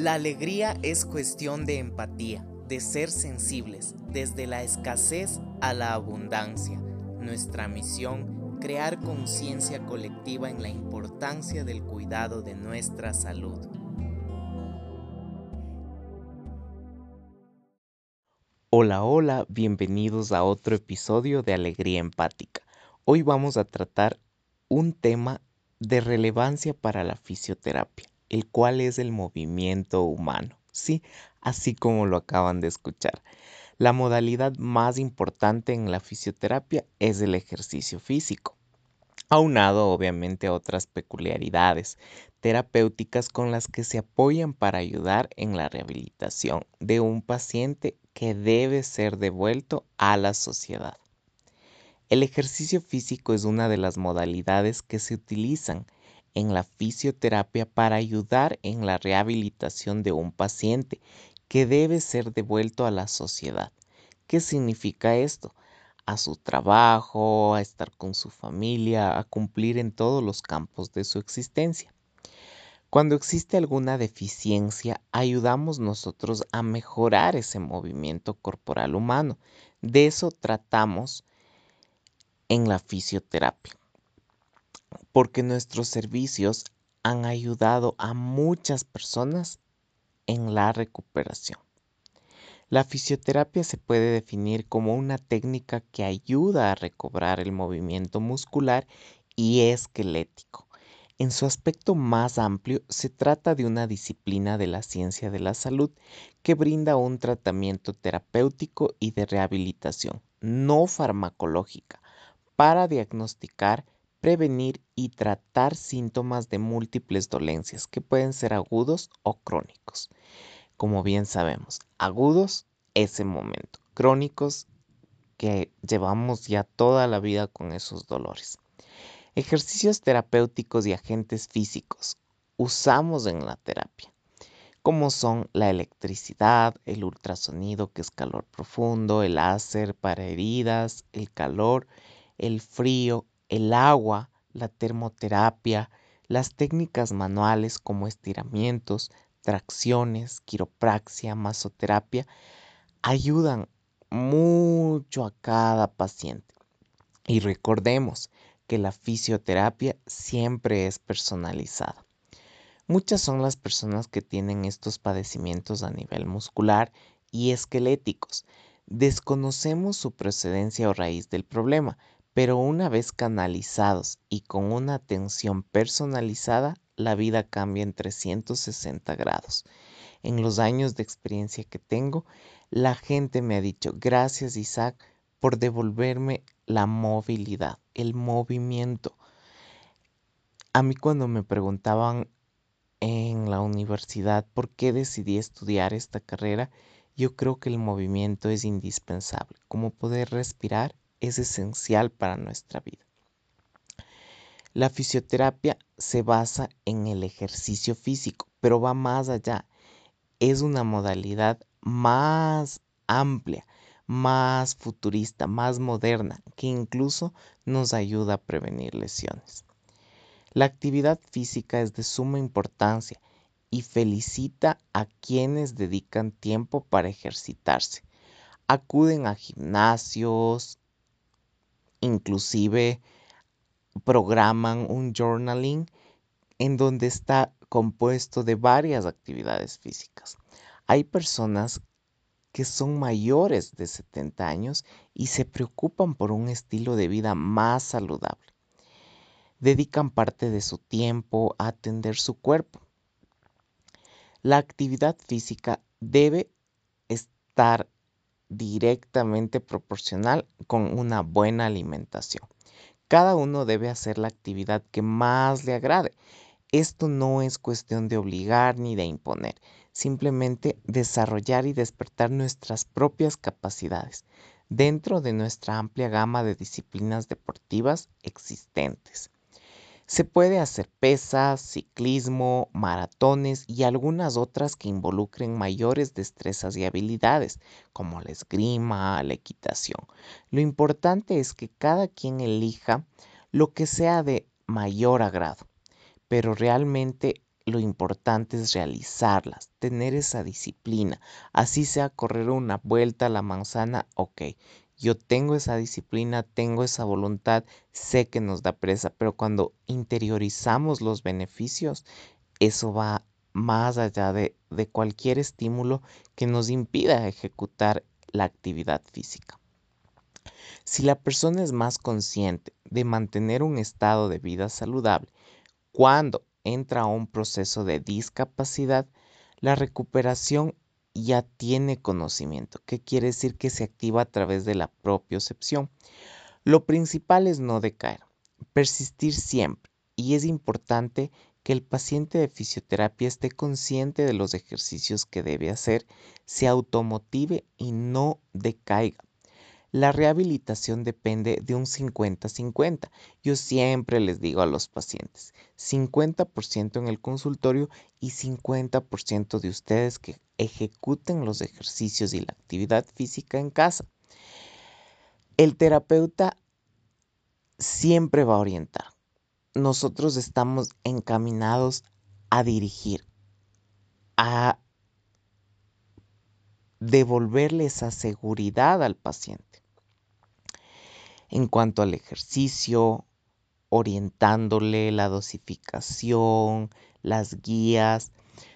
La alegría es cuestión de empatía, de ser sensibles, desde la escasez a la abundancia. Nuestra misión, crear conciencia colectiva en la importancia del cuidado de nuestra salud. Hola, hola, bienvenidos a otro episodio de Alegría Empática. Hoy vamos a tratar un tema de relevancia para la fisioterapia el cual es el movimiento humano. Sí, así como lo acaban de escuchar. La modalidad más importante en la fisioterapia es el ejercicio físico, aunado obviamente a otras peculiaridades terapéuticas con las que se apoyan para ayudar en la rehabilitación de un paciente que debe ser devuelto a la sociedad. El ejercicio físico es una de las modalidades que se utilizan en la fisioterapia para ayudar en la rehabilitación de un paciente que debe ser devuelto a la sociedad. ¿Qué significa esto? A su trabajo, a estar con su familia, a cumplir en todos los campos de su existencia. Cuando existe alguna deficiencia, ayudamos nosotros a mejorar ese movimiento corporal humano. De eso tratamos en la fisioterapia porque nuestros servicios han ayudado a muchas personas en la recuperación. La fisioterapia se puede definir como una técnica que ayuda a recobrar el movimiento muscular y esquelético. En su aspecto más amplio, se trata de una disciplina de la ciencia de la salud que brinda un tratamiento terapéutico y de rehabilitación no farmacológica para diagnosticar prevenir y tratar síntomas de múltiples dolencias que pueden ser agudos o crónicos. Como bien sabemos, agudos ese momento, crónicos que llevamos ya toda la vida con esos dolores. Ejercicios terapéuticos y agentes físicos usamos en la terapia, como son la electricidad, el ultrasonido que es calor profundo, el láser para heridas, el calor, el frío, el agua, la termoterapia, las técnicas manuales como estiramientos, tracciones, quiropraxia, masoterapia, ayudan mucho a cada paciente. Y recordemos que la fisioterapia siempre es personalizada. Muchas son las personas que tienen estos padecimientos a nivel muscular y esqueléticos. Desconocemos su procedencia o raíz del problema, pero una vez canalizados y con una atención personalizada, la vida cambia en 360 grados. En los años de experiencia que tengo, la gente me ha dicho, gracias Isaac por devolverme la movilidad, el movimiento. A mí cuando me preguntaban en la universidad por qué decidí estudiar esta carrera, yo creo que el movimiento es indispensable, como poder respirar es esencial para nuestra vida. La fisioterapia se basa en el ejercicio físico, pero va más allá. Es una modalidad más amplia, más futurista, más moderna, que incluso nos ayuda a prevenir lesiones. La actividad física es de suma importancia y felicita a quienes dedican tiempo para ejercitarse. Acuden a gimnasios, inclusive programan un journaling en donde está compuesto de varias actividades físicas. Hay personas que son mayores de 70 años y se preocupan por un estilo de vida más saludable. Dedican parte de su tiempo a atender su cuerpo. La actividad física debe estar directamente proporcional con una buena alimentación. Cada uno debe hacer la actividad que más le agrade. Esto no es cuestión de obligar ni de imponer, simplemente desarrollar y despertar nuestras propias capacidades dentro de nuestra amplia gama de disciplinas deportivas existentes. Se puede hacer pesas, ciclismo, maratones y algunas otras que involucren mayores destrezas y habilidades, como la esgrima, la equitación. Lo importante es que cada quien elija lo que sea de mayor agrado, pero realmente lo importante es realizarlas, tener esa disciplina. Así sea correr una vuelta a la manzana, ok. Yo tengo esa disciplina, tengo esa voluntad, sé que nos da presa, pero cuando interiorizamos los beneficios, eso va más allá de, de cualquier estímulo que nos impida ejecutar la actividad física. Si la persona es más consciente de mantener un estado de vida saludable cuando entra a un proceso de discapacidad, la recuperación ya tiene conocimiento, que quiere decir que se activa a través de la propiocepción. Lo principal es no decaer, persistir siempre y es importante que el paciente de fisioterapia esté consciente de los ejercicios que debe hacer, se automotive y no decaiga. La rehabilitación depende de un 50-50. Yo siempre les digo a los pacientes, 50% en el consultorio y 50% de ustedes que ejecuten los ejercicios y la actividad física en casa. El terapeuta siempre va a orientar nosotros estamos encaminados a dirigir, a devolverle esa seguridad al paciente. En cuanto al ejercicio, orientándole la dosificación, las guías,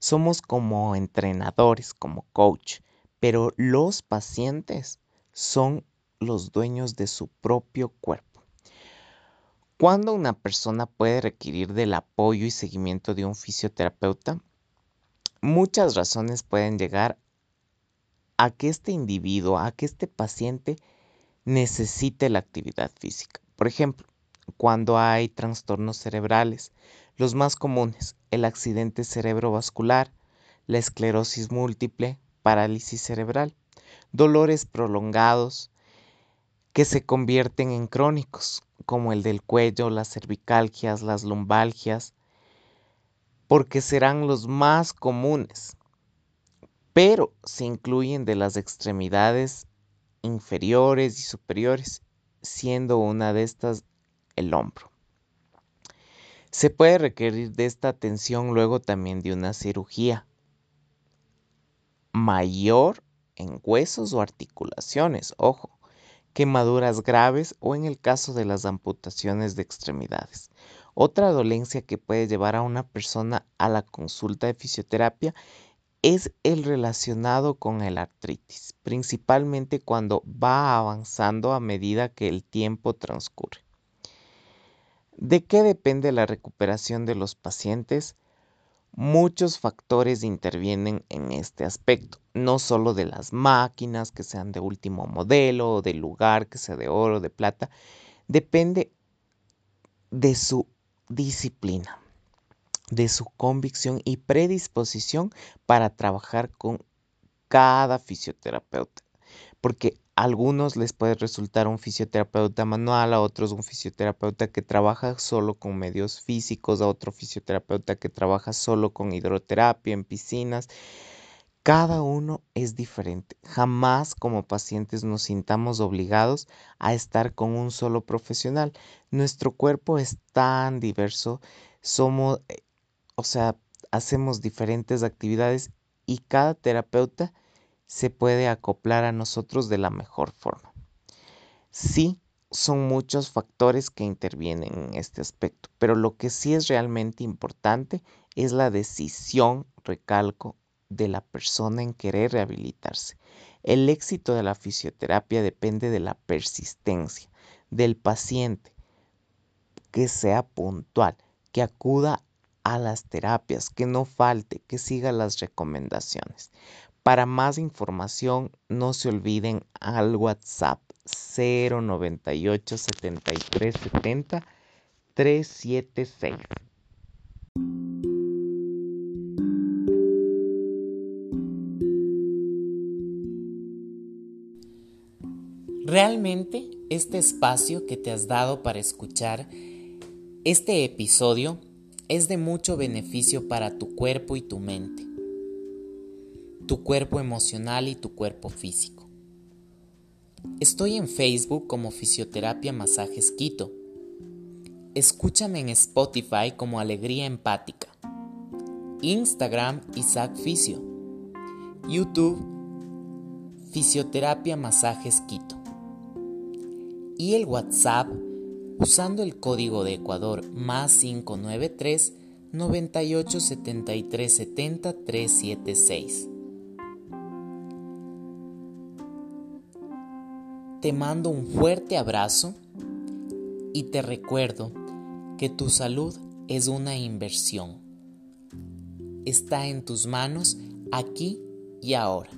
somos como entrenadores, como coach, pero los pacientes son los dueños de su propio cuerpo. ¿Cuándo una persona puede requerir del apoyo y seguimiento de un fisioterapeuta? Muchas razones pueden llegar a que este individuo, a que este paciente necesite la actividad física. Por ejemplo, cuando hay trastornos cerebrales, los más comunes, el accidente cerebrovascular, la esclerosis múltiple, parálisis cerebral, dolores prolongados que se convierten en crónicos, como el del cuello, las cervicalgias, las lumbalgias, porque serán los más comunes, pero se incluyen de las extremidades inferiores y superiores, siendo una de estas el hombro. Se puede requerir de esta atención luego también de una cirugía mayor en huesos o articulaciones, ojo, quemaduras graves o en el caso de las amputaciones de extremidades. Otra dolencia que puede llevar a una persona a la consulta de fisioterapia es el relacionado con el artritis, principalmente cuando va avanzando a medida que el tiempo transcurre. ¿De qué depende la recuperación de los pacientes? Muchos factores intervienen en este aspecto, no solo de las máquinas que sean de último modelo o del lugar que sea de oro, de plata, depende de su disciplina, de su convicción y predisposición para trabajar con cada fisioterapeuta. Porque a algunos les puede resultar un fisioterapeuta manual, a otros un fisioterapeuta que trabaja solo con medios físicos, a otro fisioterapeuta que trabaja solo con hidroterapia en piscinas. Cada uno es diferente. Jamás como pacientes nos sintamos obligados a estar con un solo profesional. Nuestro cuerpo es tan diverso, somos, eh, o sea, hacemos diferentes actividades y cada terapeuta se puede acoplar a nosotros de la mejor forma. Sí, son muchos factores que intervienen en este aspecto, pero lo que sí es realmente importante es la decisión, recalco, de la persona en querer rehabilitarse. El éxito de la fisioterapia depende de la persistencia del paciente, que sea puntual, que acuda a las terapias, que no falte, que siga las recomendaciones. Para más información, no se olviden al WhatsApp 098 73 70 376. Realmente este espacio que te has dado para escuchar este episodio es de mucho beneficio para tu cuerpo y tu mente tu cuerpo emocional y tu cuerpo físico. Estoy en Facebook como Fisioterapia Masajes Quito. Escúchame en Spotify como Alegría Empática. Instagram Isaac Fisio, YouTube Fisioterapia Masajes Quito y el WhatsApp usando el código de Ecuador más 593 98 73 70 376. Te mando un fuerte abrazo y te recuerdo que tu salud es una inversión. Está en tus manos aquí y ahora.